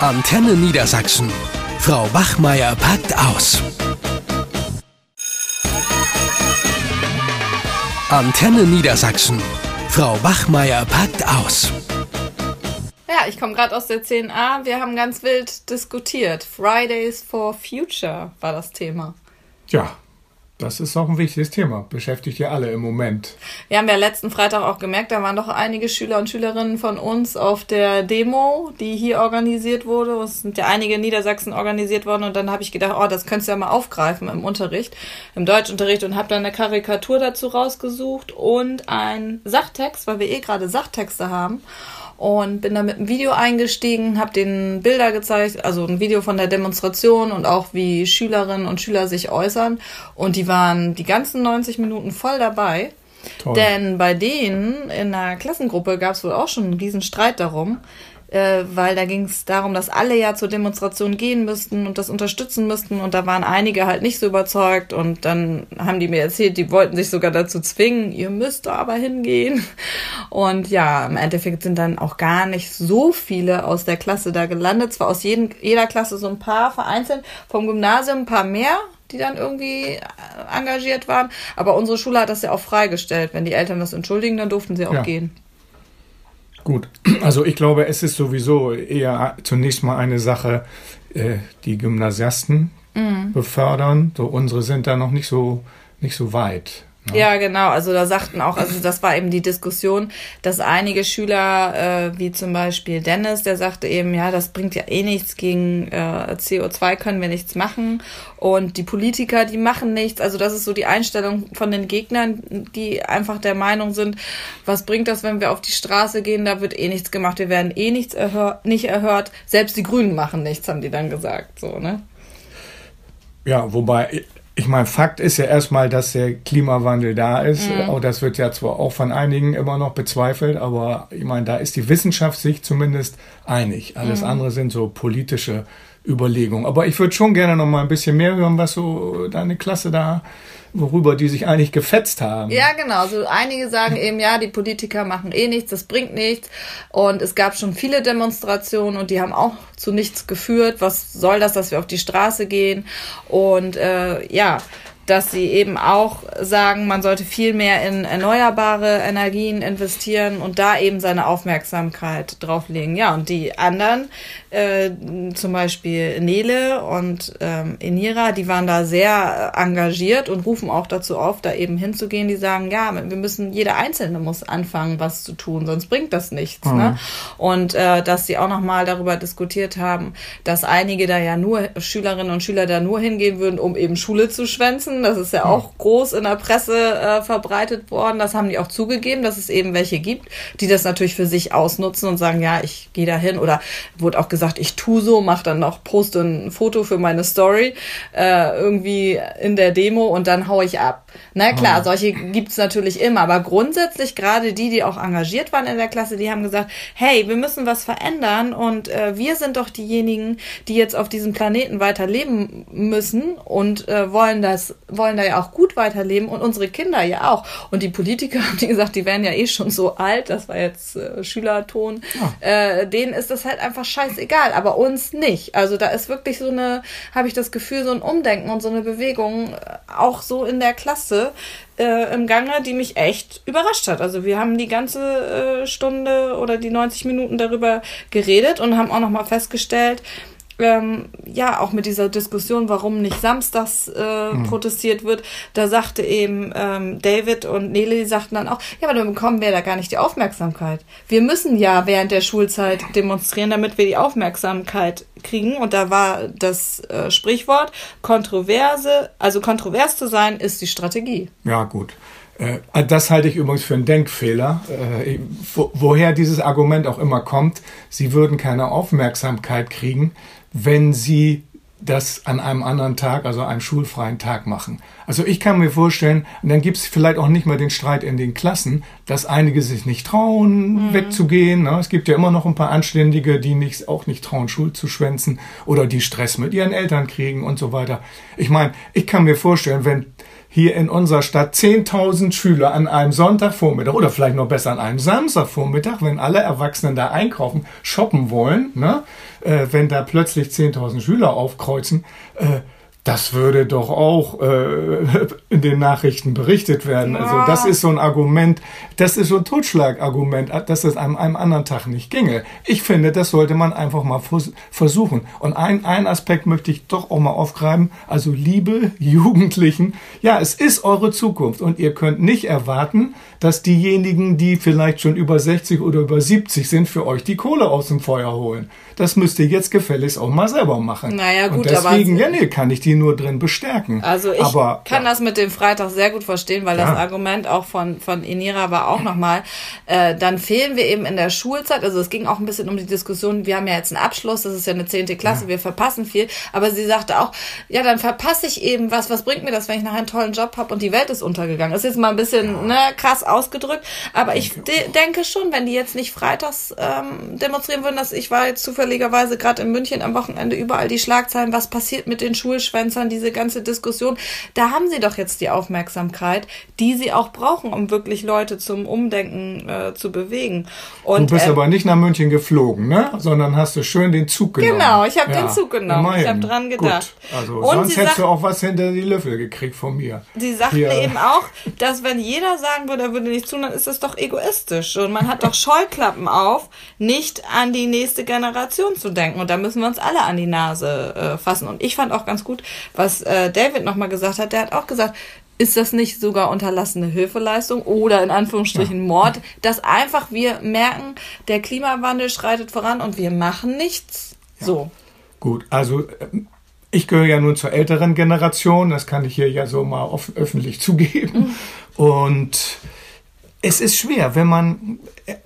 Antenne Niedersachsen. Frau Wachmeier packt aus. Antenne Niedersachsen. Frau Wachmeier packt aus. Ja, ich komme gerade aus der 10a. Wir haben ganz wild diskutiert. Fridays for Future war das Thema. Ja, das ist auch ein wichtiges Thema, beschäftigt ja alle im Moment. Wir haben ja letzten Freitag auch gemerkt, da waren doch einige Schüler und Schülerinnen von uns auf der Demo, die hier organisiert wurde. Es sind ja einige in Niedersachsen organisiert worden und dann habe ich gedacht, oh, das könntest du ja mal aufgreifen im Unterricht, im Deutschunterricht und habe dann eine Karikatur dazu rausgesucht und einen Sachtext, weil wir eh gerade Sachtexte haben und bin da mit einem Video eingestiegen, habe den Bilder gezeigt, also ein Video von der Demonstration und auch wie Schülerinnen und Schüler sich äußern und die waren die ganzen 90 Minuten voll dabei. Toll. Denn bei denen in der Klassengruppe gab es wohl auch schon einen riesen Streit darum, äh, weil da ging es darum, dass alle ja zur Demonstration gehen müssten und das unterstützen müssten und da waren einige halt nicht so überzeugt und dann haben die mir erzählt, die wollten sich sogar dazu zwingen, ihr müsst aber hingehen und ja, im Endeffekt sind dann auch gar nicht so viele aus der Klasse da gelandet, zwar aus jeden, jeder Klasse so ein paar vereinzelt, vom Gymnasium ein paar mehr, die dann irgendwie äh, engagiert waren. Aber unsere Schule hat das ja auch freigestellt. Wenn die Eltern das entschuldigen, dann durften sie auch ja. gehen. Gut, also ich glaube, es ist sowieso eher zunächst mal eine Sache, äh, die Gymnasiasten mhm. befördern. So unsere sind da noch nicht so nicht so weit. Ne? Ja, genau. Also da sagten auch, also das war eben die Diskussion, dass einige Schüler, äh, wie zum Beispiel Dennis, der sagte eben, ja, das bringt ja eh nichts gegen äh, CO2 können wir nichts machen. Und die Politiker, die machen nichts. Also das ist so die Einstellung von den Gegnern, die einfach der Meinung sind, was bringt das, wenn wir auf die Straße gehen, da wird eh nichts gemacht, wir werden eh nichts erhör nicht erhört. Selbst die Grünen machen nichts, haben die dann gesagt, so, ne? Ja, wobei ich meine, Fakt ist ja erstmal, dass der Klimawandel da ist. Mhm. Auch das wird ja zwar auch von einigen immer noch bezweifelt, aber ich meine, da ist die Wissenschaft sich zumindest einig. Alles mhm. andere sind so politische Überlegungen. Aber ich würde schon gerne noch mal ein bisschen mehr hören, was so deine Klasse da worüber die sich eigentlich gefetzt haben. Ja, genau. So einige sagen eben, ja, die Politiker machen eh nichts, das bringt nichts. Und es gab schon viele Demonstrationen und die haben auch zu nichts geführt. Was soll das, dass wir auf die Straße gehen? Und äh, ja, dass sie eben auch sagen, man sollte viel mehr in erneuerbare Energien investieren und da eben seine Aufmerksamkeit drauflegen. Ja, und die anderen, äh, zum Beispiel Nele und ähm, Enira, die waren da sehr engagiert und rufen auch dazu auf, da eben hinzugehen. Die sagen, ja, wir müssen, jeder Einzelne muss anfangen, was zu tun, sonst bringt das nichts. Ne? Mhm. Ne? Und äh, dass sie auch nochmal darüber diskutiert haben, dass einige da ja nur Schülerinnen und Schüler da nur hingehen würden, um eben Schule zu schwänzen. Das ist ja auch groß in der Presse äh, verbreitet worden. Das haben die auch zugegeben, dass es eben welche gibt, die das natürlich für sich ausnutzen und sagen, ja, ich gehe da hin. Oder wurde auch gesagt, ich tu so, mach dann noch, poste ein Foto für meine Story äh, irgendwie in der Demo und dann hau ich ab. Na klar, oh. solche gibt's natürlich immer. Aber grundsätzlich gerade die, die auch engagiert waren in der Klasse, die haben gesagt, hey, wir müssen was verändern und äh, wir sind doch diejenigen, die jetzt auf diesem Planeten weiter leben müssen und äh, wollen das wollen da ja auch gut weiterleben und unsere Kinder ja auch. Und die Politiker haben die gesagt, die werden ja eh schon so alt, das war jetzt äh, Schülerton, ja. äh, denen ist das halt einfach scheißegal, aber uns nicht. Also da ist wirklich so eine, habe ich das Gefühl, so ein Umdenken und so eine Bewegung, äh, auch so in der Klasse, äh, im Gange, die mich echt überrascht hat. Also wir haben die ganze äh, Stunde oder die 90 Minuten darüber geredet und haben auch nochmal festgestellt, ähm, ja, auch mit dieser Diskussion, warum nicht samstags äh, mhm. protestiert wird, da sagte eben ähm, David und Nele, die sagten dann auch, ja, aber dann bekommen wir da gar nicht die Aufmerksamkeit. Wir müssen ja während der Schulzeit demonstrieren, damit wir die Aufmerksamkeit kriegen. Und da war das äh, Sprichwort, kontroverse, also kontrovers zu sein, ist die Strategie. Ja, gut. Äh, das halte ich übrigens für einen Denkfehler. Äh, woher dieses Argument auch immer kommt, sie würden keine Aufmerksamkeit kriegen, wenn sie das an einem anderen Tag, also einem schulfreien Tag machen. Also ich kann mir vorstellen, und dann gibt es vielleicht auch nicht mehr den Streit in den Klassen, dass einige sich nicht trauen, mhm. wegzugehen. Ne? Es gibt ja immer noch ein paar Anständige, die nicht, auch nicht trauen, Schul zu schwänzen oder die Stress mit ihren Eltern kriegen und so weiter. Ich meine, ich kann mir vorstellen, wenn hier in unserer Stadt 10.000 Schüler an einem Sonntagvormittag oder vielleicht noch besser an einem Samstagvormittag, wenn alle Erwachsenen da einkaufen, shoppen wollen, ne? Äh, wenn da plötzlich 10.000 Schüler aufkreuzen, äh, das würde doch auch äh, in den Nachrichten berichtet werden. Ja. Also das ist so ein Argument, das ist so ein Totschlagargument, dass es an einem anderen Tag nicht ginge. Ich finde, das sollte man einfach mal versuchen. Und ein, ein Aspekt möchte ich doch auch mal aufgreifen. Also liebe Jugendlichen, ja, es ist eure Zukunft und ihr könnt nicht erwarten, dass diejenigen, die vielleicht schon über 60 oder über 70 sind, für euch die Kohle aus dem Feuer holen. Das müsst ihr jetzt gefälligst auch mal selber machen. Naja, gut, und deswegen, aber. Nee, kann ich die nur drin bestärken. Also ich aber, kann ja. das mit dem Freitag sehr gut verstehen, weil ja. das Argument auch von, von Inira war auch nochmal, äh, dann fehlen wir eben in der Schulzeit. Also es ging auch ein bisschen um die Diskussion, wir haben ja jetzt einen Abschluss, das ist ja eine zehnte Klasse, ja. wir verpassen viel. Aber sie sagte auch, ja, dann verpasse ich eben was, was bringt mir das, wenn ich nachher einen tollen Job habe und die Welt ist untergegangen. Das ist jetzt mal ein bisschen ne, krass ausgedrückt, aber ich de denke schon, wenn die jetzt nicht freitags ähm, demonstrieren würden, dass ich war jetzt zufälligerweise gerade in München am Wochenende überall die Schlagzeilen, was passiert mit den Schulschwänzern, diese ganze Diskussion, da haben sie doch jetzt die Aufmerksamkeit, die sie auch brauchen, um wirklich Leute zum Umdenken äh, zu bewegen. Und, du bist äh, aber nicht nach München geflogen, ne? Sondern hast du schön den Zug genommen. Genau, ich habe ja, den Zug genommen. Immerhin. Ich habe dran gedacht. Gut. Also und sonst hättest sagt, du auch was hinter die Löffel gekriegt von mir. Sie sagten Hier. eben auch, dass wenn jeder sagen würde, er würde nicht tun, dann ist das doch egoistisch. Und man hat doch Scheuklappen auf, nicht an die nächste Generation zu denken. Und da müssen wir uns alle an die Nase äh, fassen. Und ich fand auch ganz gut, was äh, David nochmal gesagt hat. Der hat auch gesagt, ist das nicht sogar unterlassene Hilfeleistung oder in Anführungsstrichen ja. Mord, dass einfach wir merken, der Klimawandel schreitet voran und wir machen nichts. Ja. So. Gut, also äh, ich gehöre ja nun zur älteren Generation, das kann ich hier ja so mal öffentlich zugeben. Mhm. Und es ist schwer, wenn man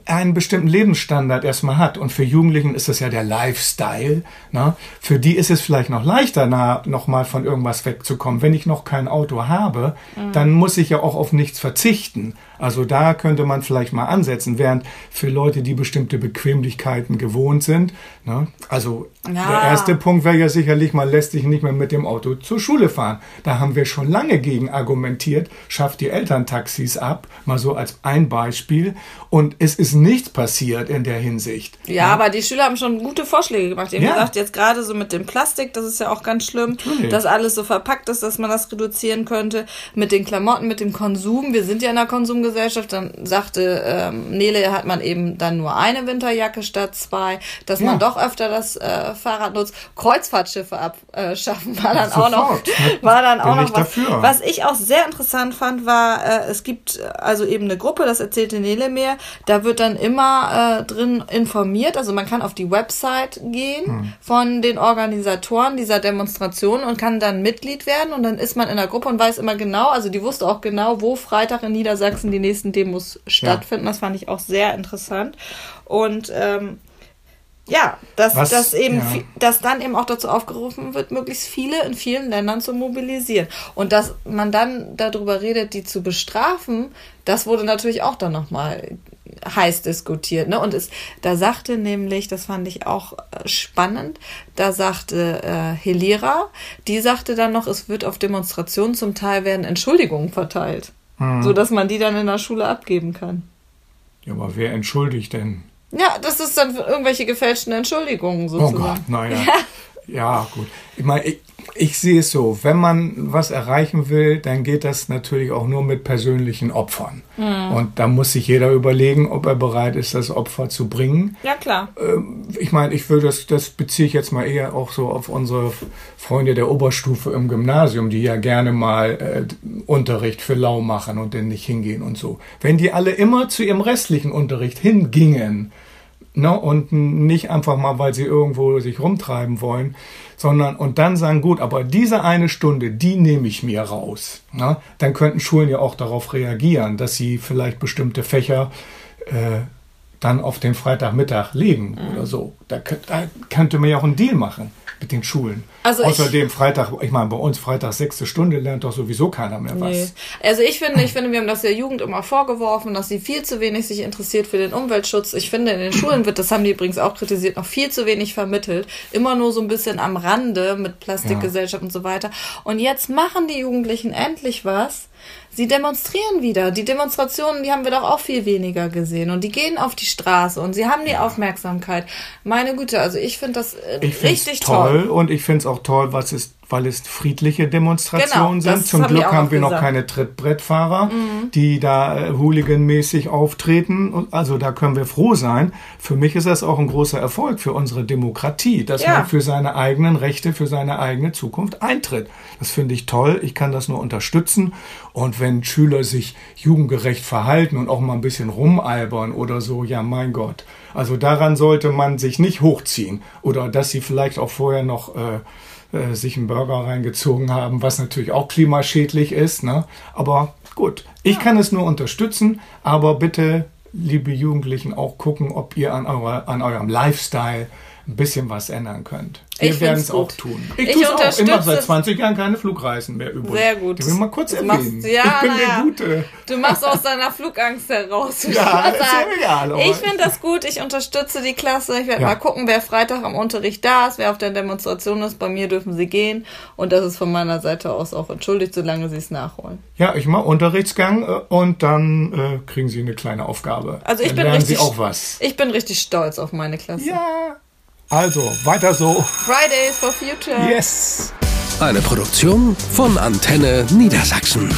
einen bestimmten Lebensstandard erstmal hat. Und für Jugendlichen ist es ja der Lifestyle. Ne? Für die ist es vielleicht noch leichter, na, noch mal von irgendwas wegzukommen. Wenn ich noch kein Auto habe, mhm. dann muss ich ja auch auf nichts verzichten. Also da könnte man vielleicht mal ansetzen, während für Leute, die bestimmte Bequemlichkeiten gewohnt sind, ne? also ja. der erste Punkt wäre ja sicherlich, man lässt sich nicht mehr mit dem Auto zur Schule fahren. Da haben wir schon lange gegen argumentiert, schafft die Elterntaxis ab, mal so als ein Beispiel. Und es ist nichts passiert in der Hinsicht. Ja, ja, aber die Schüler haben schon gute Vorschläge gemacht. Haben ja. gesagt, jetzt gerade so mit dem Plastik, das ist ja auch ganz schlimm, Natürlich. dass alles so verpackt ist, dass man das reduzieren könnte. Mit den Klamotten, mit dem Konsum. Wir sind ja in der Konsumgesellschaft Gesellschaft, dann sagte ähm, Nele, hat man eben dann nur eine Winterjacke statt zwei, dass ja. man doch öfter das äh, Fahrrad nutzt. Kreuzfahrtschiffe abschaffen war dann Sofort. auch noch, war dann auch noch was. Dafür. Was ich auch sehr interessant fand, war, äh, es gibt also eben eine Gruppe, das erzählte Nele mir, da wird dann immer äh, drin informiert, also man kann auf die Website gehen hm. von den Organisatoren dieser Demonstration und kann dann Mitglied werden und dann ist man in der Gruppe und weiß immer genau, also die wusste auch genau, wo Freitag in Niedersachsen die die nächsten Demos stattfinden. Ja. Das fand ich auch sehr interessant. Und ähm, ja, dass, Was, dass eben, ja. dass dann eben auch dazu aufgerufen wird, möglichst viele in vielen Ländern zu mobilisieren. Und dass man dann darüber redet, die zu bestrafen, das wurde natürlich auch dann nochmal heiß diskutiert. Ne? Und es, da sagte nämlich, das fand ich auch äh, spannend, da sagte äh, Helira, die sagte dann noch, es wird auf Demonstrationen zum Teil werden Entschuldigungen verteilt. Hm. So dass man die dann in der Schule abgeben kann. Ja, aber wer entschuldigt denn? Ja, das ist dann irgendwelche gefälschten Entschuldigungen sozusagen. Oh Gott, naja. Ja. ja, gut. Ich meine, ich, ich sehe es so, wenn man was erreichen will, dann geht das natürlich auch nur mit persönlichen Opfern. Mhm. Und da muss sich jeder überlegen, ob er bereit ist, das Opfer zu bringen. Ja, klar. Ähm, ich meine, ich will das, das beziehe ich jetzt mal eher auch so auf unsere Freunde der Oberstufe im Gymnasium, die ja gerne mal äh, Unterricht für lau machen und dann nicht hingehen und so. Wenn die alle immer zu ihrem restlichen Unterricht hingingen, ne, und nicht einfach mal, weil sie irgendwo sich rumtreiben wollen, sondern und dann sagen, gut, aber diese eine Stunde, die nehme ich mir raus. Ne? Dann könnten Schulen ja auch darauf reagieren, dass sie vielleicht bestimmte Fächer äh, dann auf den Freitagmittag legen mhm. oder so. Da, da könnte man ja auch einen Deal machen mit den Schulen. Also Außerdem ich, Freitag, ich meine, bei uns Freitag sechste Stunde lernt doch sowieso keiner mehr was. Nee. Also ich finde, ich finde, wir haben das der Jugend immer vorgeworfen, dass sie viel zu wenig sich interessiert für den Umweltschutz. Ich finde, in den Schulen wird, das haben die übrigens auch kritisiert, noch viel zu wenig vermittelt. Immer nur so ein bisschen am Rande mit Plastikgesellschaft ja. und so weiter. Und jetzt machen die Jugendlichen endlich was Sie demonstrieren wieder. Die Demonstrationen, die haben wir doch auch viel weniger gesehen. Und die gehen auf die Straße und sie haben die. Aufmerksamkeit. Meine Güte, also ich finde das äh, ich richtig toll. toll. Und ich finde es auch toll, was es weil es friedliche Demonstrationen genau, sind. Zum Glück haben wir noch keine Trittbrettfahrer, mhm. die da äh, hooliganmäßig auftreten. Also da können wir froh sein. Für mich ist das auch ein großer Erfolg für unsere Demokratie, dass ja. man für seine eigenen Rechte, für seine eigene Zukunft eintritt. Das finde ich toll. Ich kann das nur unterstützen. Und wenn Schüler sich jugendgerecht verhalten und auch mal ein bisschen rumalbern oder so, ja mein Gott. Also daran sollte man sich nicht hochziehen. Oder dass sie vielleicht auch vorher noch äh, äh, sich einen Burger reingezogen haben, was natürlich auch klimaschädlich ist. Ne? Aber gut, ich kann es nur unterstützen, aber bitte, liebe Jugendlichen, auch gucken, ob ihr an, eurer, an eurem Lifestyle ein bisschen was ändern könnt. Wir werden es auch tun. Ich, ich auch. Ich mache seit 20 Jahren keine Flugreisen mehr übrigens. Sehr gut. Ich will mal kurz erwähnen. Ja, ich bin der Gute. Du machst aus deiner Flugangst heraus. ja, ist ja egal. Ich finde das gut. Ich unterstütze die Klasse. Ich werde ja. mal gucken, wer Freitag am Unterricht da ist, wer auf der Demonstration ist. Bei mir dürfen sie gehen. Und das ist von meiner Seite aus auch entschuldigt, solange sie es nachholen. Ja, ich mache Unterrichtsgang äh, und dann äh, kriegen sie eine kleine Aufgabe. Also ich dann bin lernen richtig, sie auch was. Ich bin richtig stolz auf meine Klasse. Ja. Also, weiter so. Fridays for Future. Yes. Eine Produktion von Antenne Niedersachsen.